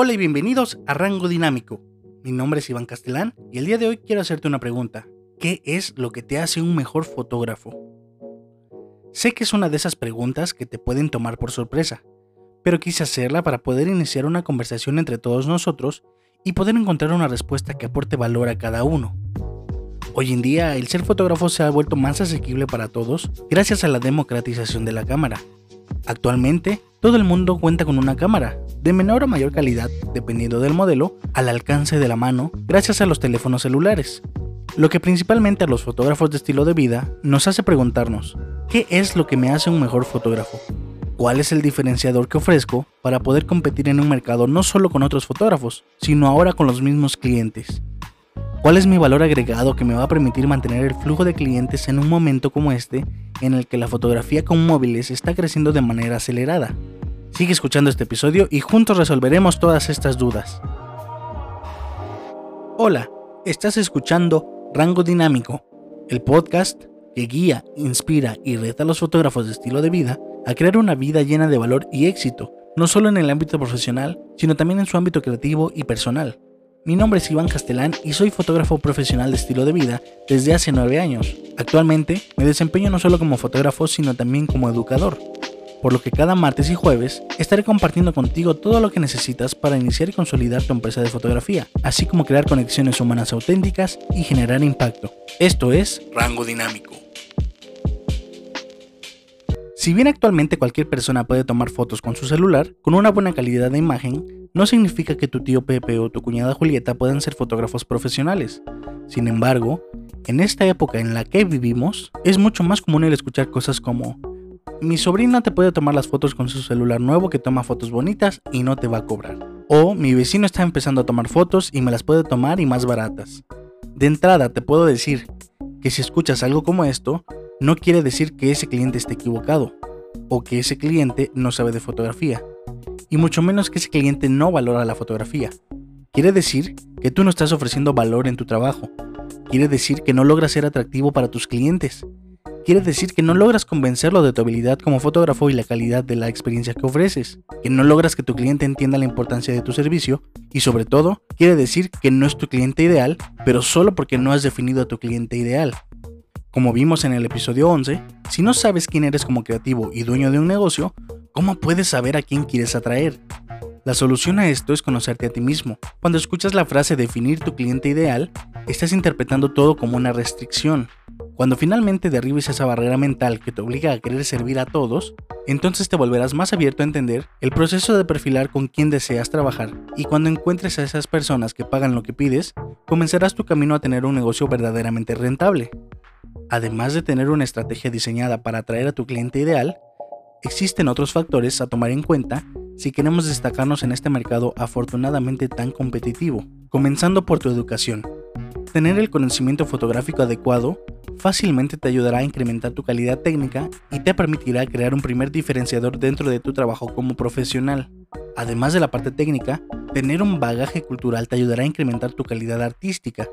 Hola y bienvenidos a Rango Dinámico. Mi nombre es Iván Castellán y el día de hoy quiero hacerte una pregunta. ¿Qué es lo que te hace un mejor fotógrafo? Sé que es una de esas preguntas que te pueden tomar por sorpresa, pero quise hacerla para poder iniciar una conversación entre todos nosotros y poder encontrar una respuesta que aporte valor a cada uno. Hoy en día el ser fotógrafo se ha vuelto más asequible para todos gracias a la democratización de la cámara. Actualmente, todo el mundo cuenta con una cámara, de menor o mayor calidad, dependiendo del modelo, al alcance de la mano gracias a los teléfonos celulares. Lo que principalmente a los fotógrafos de estilo de vida nos hace preguntarnos, ¿qué es lo que me hace un mejor fotógrafo? ¿Cuál es el diferenciador que ofrezco para poder competir en un mercado no solo con otros fotógrafos, sino ahora con los mismos clientes? ¿Cuál es mi valor agregado que me va a permitir mantener el flujo de clientes en un momento como este en el que la fotografía con móviles está creciendo de manera acelerada? Sigue escuchando este episodio y juntos resolveremos todas estas dudas. Hola, estás escuchando Rango Dinámico, el podcast que guía, inspira y reta a los fotógrafos de estilo de vida a crear una vida llena de valor y éxito, no solo en el ámbito profesional, sino también en su ámbito creativo y personal. Mi nombre es Iván Castelán y soy fotógrafo profesional de estilo de vida desde hace 9 años. Actualmente me desempeño no solo como fotógrafo, sino también como educador por lo que cada martes y jueves estaré compartiendo contigo todo lo que necesitas para iniciar y consolidar tu empresa de fotografía, así como crear conexiones humanas auténticas y generar impacto. Esto es Rango Dinámico. Si bien actualmente cualquier persona puede tomar fotos con su celular con una buena calidad de imagen, no significa que tu tío Pepe o tu cuñada Julieta puedan ser fotógrafos profesionales. Sin embargo, en esta época en la que vivimos, es mucho más común el escuchar cosas como mi sobrina te puede tomar las fotos con su celular nuevo que toma fotos bonitas y no te va a cobrar. O mi vecino está empezando a tomar fotos y me las puede tomar y más baratas. De entrada te puedo decir que si escuchas algo como esto, no quiere decir que ese cliente esté equivocado o que ese cliente no sabe de fotografía. Y mucho menos que ese cliente no valora la fotografía. Quiere decir que tú no estás ofreciendo valor en tu trabajo. Quiere decir que no logras ser atractivo para tus clientes quiere decir que no logras convencerlo de tu habilidad como fotógrafo y la calidad de la experiencia que ofreces, que no logras que tu cliente entienda la importancia de tu servicio y sobre todo quiere decir que no es tu cliente ideal, pero solo porque no has definido a tu cliente ideal. Como vimos en el episodio 11, si no sabes quién eres como creativo y dueño de un negocio, ¿cómo puedes saber a quién quieres atraer? La solución a esto es conocerte a ti mismo. Cuando escuchas la frase definir tu cliente ideal, estás interpretando todo como una restricción, cuando finalmente derribes esa barrera mental que te obliga a querer servir a todos, entonces te volverás más abierto a entender el proceso de perfilar con quién deseas trabajar y cuando encuentres a esas personas que pagan lo que pides, comenzarás tu camino a tener un negocio verdaderamente rentable. Además de tener una estrategia diseñada para atraer a tu cliente ideal, existen otros factores a tomar en cuenta si queremos destacarnos en este mercado afortunadamente tan competitivo, comenzando por tu educación. Tener el conocimiento fotográfico adecuado fácilmente te ayudará a incrementar tu calidad técnica y te permitirá crear un primer diferenciador dentro de tu trabajo como profesional. Además de la parte técnica, tener un bagaje cultural te ayudará a incrementar tu calidad artística.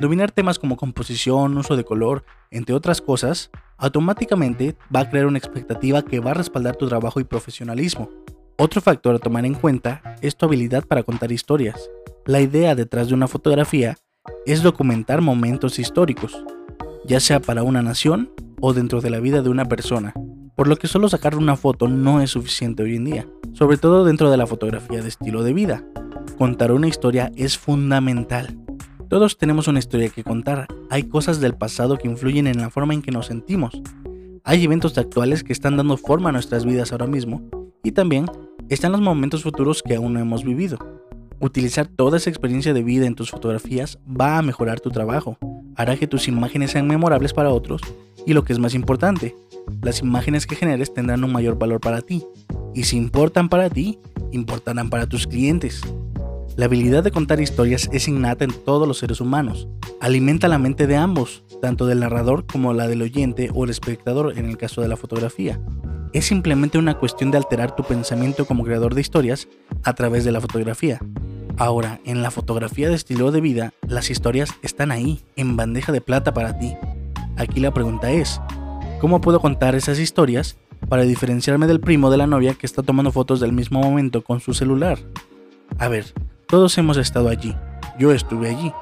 Dominar temas como composición, uso de color, entre otras cosas, automáticamente va a crear una expectativa que va a respaldar tu trabajo y profesionalismo. Otro factor a tomar en cuenta es tu habilidad para contar historias. La idea detrás de una fotografía es documentar momentos históricos, ya sea para una nación o dentro de la vida de una persona, por lo que solo sacar una foto no es suficiente hoy en día, sobre todo dentro de la fotografía de estilo de vida. Contar una historia es fundamental. Todos tenemos una historia que contar, hay cosas del pasado que influyen en la forma en que nos sentimos, hay eventos actuales que están dando forma a nuestras vidas ahora mismo, y también están los momentos futuros que aún no hemos vivido. Utilizar toda esa experiencia de vida en tus fotografías va a mejorar tu trabajo, hará que tus imágenes sean memorables para otros y lo que es más importante, las imágenes que generes tendrán un mayor valor para ti. Y si importan para ti, importarán para tus clientes. La habilidad de contar historias es innata en todos los seres humanos. Alimenta la mente de ambos, tanto del narrador como la del oyente o el espectador en el caso de la fotografía. Es simplemente una cuestión de alterar tu pensamiento como creador de historias a través de la fotografía. Ahora, en la fotografía de estilo de vida, las historias están ahí, en bandeja de plata para ti. Aquí la pregunta es, ¿cómo puedo contar esas historias para diferenciarme del primo de la novia que está tomando fotos del mismo momento con su celular? A ver, todos hemos estado allí. Yo estuve allí.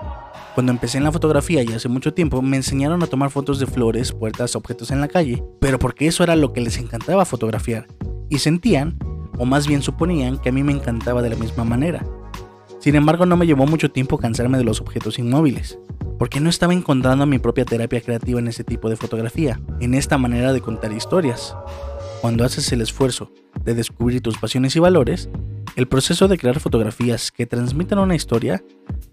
Cuando empecé en la fotografía y hace mucho tiempo me enseñaron a tomar fotos de flores, puertas, objetos en la calle, pero porque eso era lo que les encantaba fotografiar. Y sentían, o más bien suponían, que a mí me encantaba de la misma manera. Sin embargo, no me llevó mucho tiempo cansarme de los objetos inmóviles, porque no estaba encontrando mi propia terapia creativa en ese tipo de fotografía, en esta manera de contar historias. Cuando haces el esfuerzo de descubrir tus pasiones y valores, el proceso de crear fotografías que transmitan una historia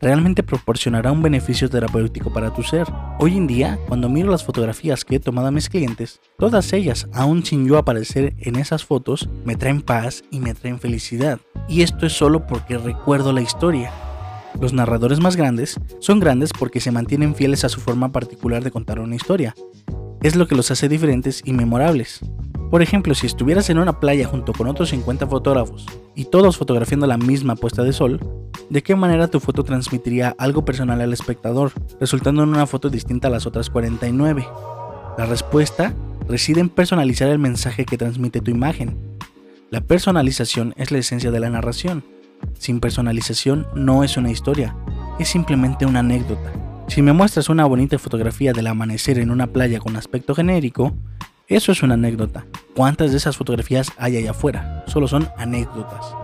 realmente proporcionará un beneficio terapéutico para tu ser. Hoy en día, cuando miro las fotografías que he tomado a mis clientes, todas ellas, aún sin yo aparecer en esas fotos, me traen paz y me traen felicidad. Y esto es solo porque recuerdo la historia. Los narradores más grandes son grandes porque se mantienen fieles a su forma particular de contar una historia. Es lo que los hace diferentes y memorables. Por ejemplo, si estuvieras en una playa junto con otros 50 fotógrafos y todos fotografiando la misma puesta de sol, ¿de qué manera tu foto transmitiría algo personal al espectador, resultando en una foto distinta a las otras 49? La respuesta reside en personalizar el mensaje que transmite tu imagen. La personalización es la esencia de la narración. Sin personalización no es una historia, es simplemente una anécdota. Si me muestras una bonita fotografía del amanecer en una playa con aspecto genérico, eso es una anécdota. ¿Cuántas de esas fotografías hay allá afuera? Solo son anécdotas.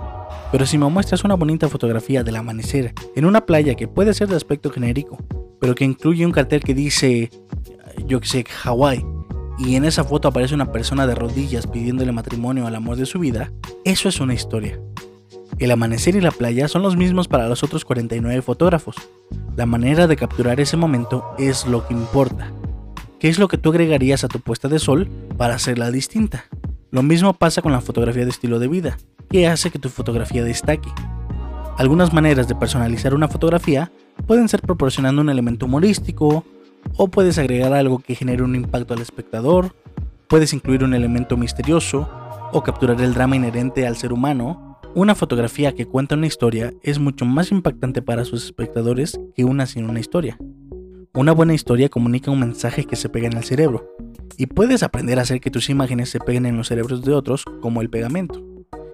Pero si me muestras una bonita fotografía del amanecer en una playa que puede ser de aspecto genérico, pero que incluye un cartel que dice, yo que sé, Hawái, y en esa foto aparece una persona de rodillas pidiéndole matrimonio al amor de su vida, eso es una historia. El amanecer y la playa son los mismos para los otros 49 fotógrafos. La manera de capturar ese momento es lo que importa. ¿Qué es lo que tú agregarías a tu puesta de sol para hacerla distinta? Lo mismo pasa con la fotografía de estilo de vida, que hace que tu fotografía destaque. Algunas maneras de personalizar una fotografía pueden ser proporcionando un elemento humorístico, o puedes agregar algo que genere un impacto al espectador, puedes incluir un elemento misterioso, o capturar el drama inherente al ser humano. Una fotografía que cuenta una historia es mucho más impactante para sus espectadores que una sin una historia. Una buena historia comunica un mensaje que se pega en el cerebro, y puedes aprender a hacer que tus imágenes se peguen en los cerebros de otros como el pegamento.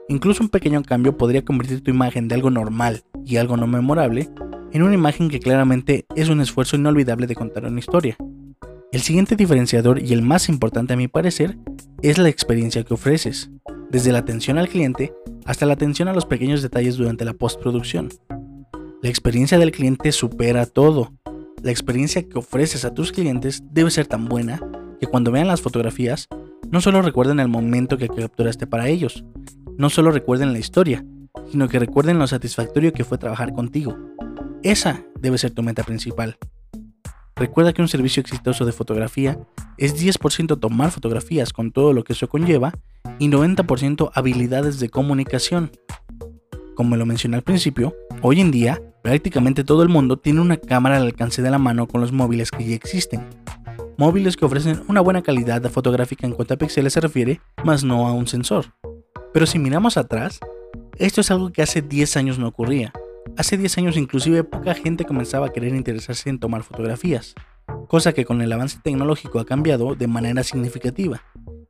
Incluso un pequeño cambio podría convertir tu imagen de algo normal y algo no memorable en una imagen que claramente es un esfuerzo inolvidable de contar una historia. El siguiente diferenciador y el más importante a mi parecer es la experiencia que ofreces, desde la atención al cliente hasta la atención a los pequeños detalles durante la postproducción. La experiencia del cliente supera todo la experiencia que ofreces a tus clientes debe ser tan buena que cuando vean las fotografías, no solo recuerden el momento que capturaste para ellos, no solo recuerden la historia, sino que recuerden lo satisfactorio que fue trabajar contigo. Esa debe ser tu meta principal. Recuerda que un servicio exitoso de fotografía es 10% tomar fotografías con todo lo que eso conlleva y 90% habilidades de comunicación. Como lo mencioné al principio, hoy en día prácticamente todo el mundo tiene una cámara al alcance de la mano con los móviles que ya existen. Móviles que ofrecen una buena calidad fotográfica en cuanto a píxeles se refiere, más no a un sensor. Pero si miramos atrás, esto es algo que hace 10 años no ocurría. Hace 10 años inclusive poca gente comenzaba a querer interesarse en tomar fotografías, cosa que con el avance tecnológico ha cambiado de manera significativa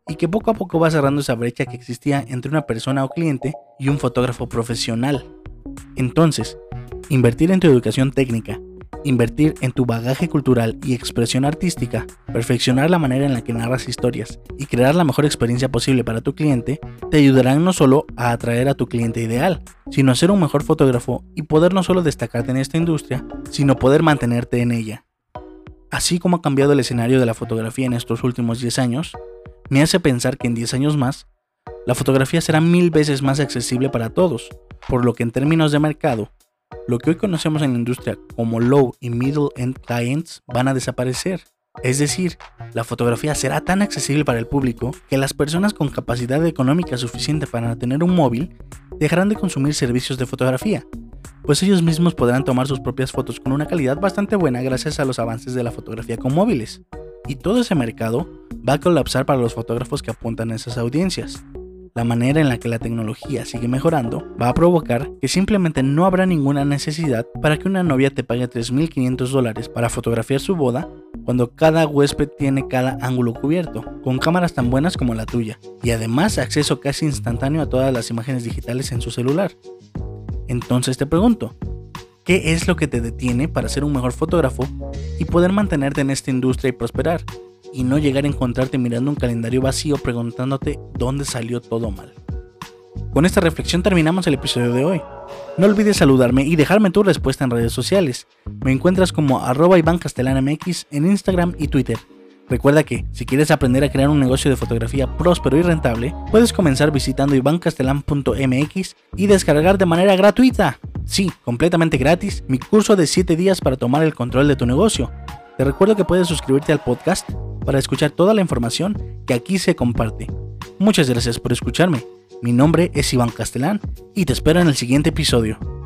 y que poco a poco va cerrando esa brecha que existía entre una persona o cliente y un fotógrafo profesional. Entonces, invertir en tu educación técnica, invertir en tu bagaje cultural y expresión artística, perfeccionar la manera en la que narras historias y crear la mejor experiencia posible para tu cliente, te ayudarán no solo a atraer a tu cliente ideal, sino a ser un mejor fotógrafo y poder no solo destacarte en esta industria, sino poder mantenerte en ella. Así como ha cambiado el escenario de la fotografía en estos últimos 10 años, me hace pensar que en 10 años más, la fotografía será mil veces más accesible para todos, por lo que en términos de mercado, lo que hoy conocemos en la industria como low y middle end clients van a desaparecer. Es decir, la fotografía será tan accesible para el público que las personas con capacidad económica suficiente para tener un móvil dejarán de consumir servicios de fotografía, pues ellos mismos podrán tomar sus propias fotos con una calidad bastante buena gracias a los avances de la fotografía con móviles. Y todo ese mercado va a colapsar para los fotógrafos que apuntan a esas audiencias. La manera en la que la tecnología sigue mejorando va a provocar que simplemente no habrá ninguna necesidad para que una novia te pague 3.500 dólares para fotografiar su boda cuando cada huésped tiene cada ángulo cubierto, con cámaras tan buenas como la tuya, y además acceso casi instantáneo a todas las imágenes digitales en su celular. Entonces te pregunto, ¿qué es lo que te detiene para ser un mejor fotógrafo y poder mantenerte en esta industria y prosperar? Y no llegar a encontrarte mirando un calendario vacío preguntándote dónde salió todo mal. Con esta reflexión terminamos el episodio de hoy. No olvides saludarme y dejarme tu respuesta en redes sociales. Me encuentras como arroba Iván en Instagram y Twitter. Recuerda que, si quieres aprender a crear un negocio de fotografía próspero y rentable, puedes comenzar visitando ivancastelan.mx y descargar de manera gratuita, sí, completamente gratis, mi curso de 7 días para tomar el control de tu negocio. Te recuerdo que puedes suscribirte al podcast para escuchar toda la información que aquí se comparte. Muchas gracias por escucharme. Mi nombre es Iván Castelán y te espero en el siguiente episodio.